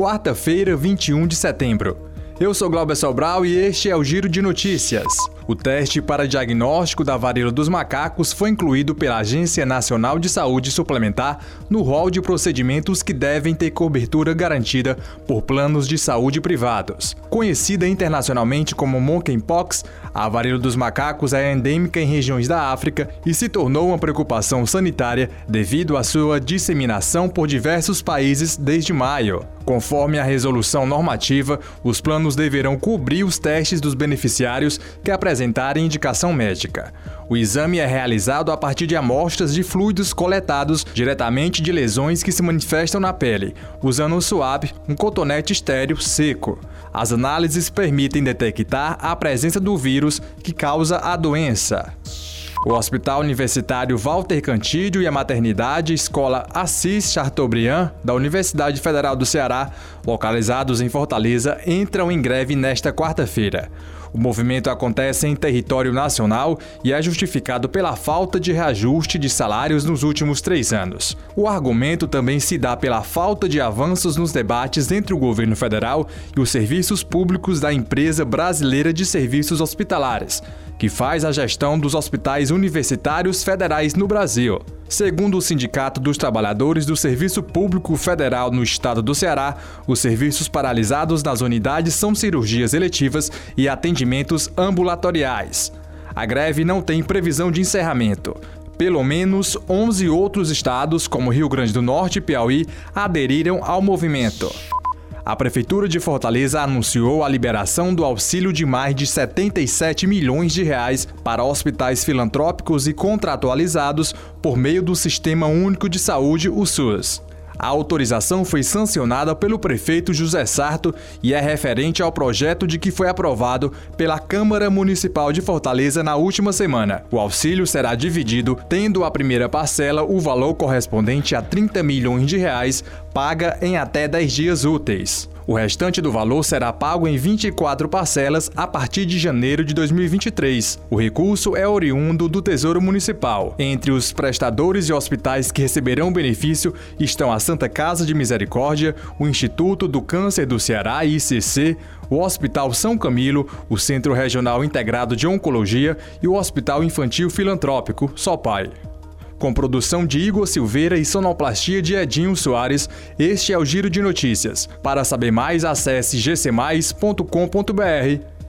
quarta-feira, 21 de setembro. Eu sou Glauber Sobral e este é o Giro de Notícias. O teste para diagnóstico da varíola dos macacos foi incluído pela Agência Nacional de Saúde Suplementar no rol de procedimentos que devem ter cobertura garantida por planos de saúde privados. Conhecida internacionalmente como monkeypox, a varíola dos macacos é endêmica em regiões da África e se tornou uma preocupação sanitária devido à sua disseminação por diversos países desde maio. Conforme a resolução normativa, os planos deverão cobrir os testes dos beneficiários que apresentarem indicação médica. O exame é realizado a partir de amostras de fluidos coletados diretamente de lesões que se manifestam na pele, usando um suave, um cotonete estéreo seco. As análises permitem detectar a presença do vírus que causa a doença. O Hospital Universitário Walter Cantídio e a Maternidade Escola Assis Chateaubriand, da Universidade Federal do Ceará, localizados em Fortaleza, entram em greve nesta quarta-feira. O movimento acontece em território nacional e é justificado pela falta de reajuste de salários nos últimos três anos. O argumento também se dá pela falta de avanços nos debates entre o governo federal e os serviços públicos da Empresa Brasileira de Serviços Hospitalares que faz a gestão dos hospitais universitários federais no Brasil. Segundo o Sindicato dos Trabalhadores do Serviço Público Federal no estado do Ceará, os serviços paralisados nas unidades são cirurgias eletivas e atendimentos ambulatoriais. A greve não tem previsão de encerramento. Pelo menos 11 outros estados, como Rio Grande do Norte e Piauí, aderiram ao movimento. A Prefeitura de Fortaleza anunciou a liberação do auxílio de mais de 77 milhões de reais para hospitais filantrópicos e contratualizados por meio do Sistema Único de Saúde, o SUS. A autorização foi sancionada pelo prefeito José Sarto e é referente ao projeto de que foi aprovado pela Câmara Municipal de Fortaleza na última semana. O auxílio será dividido, tendo a primeira parcela o valor correspondente a 30 milhões de reais, paga em até 10 dias úteis. O restante do valor será pago em 24 parcelas a partir de janeiro de 2023. O recurso é oriundo do Tesouro Municipal. Entre os prestadores e hospitais que receberão benefício estão a Santa Casa de Misericórdia, o Instituto do Câncer do Ceará, ICC, o Hospital São Camilo, o Centro Regional Integrado de Oncologia e o Hospital Infantil Filantrópico, SOPAI. Com produção de Igor Silveira e sonoplastia de Edinho Soares, este é o Giro de Notícias. Para saber mais, acesse gcmais.com.br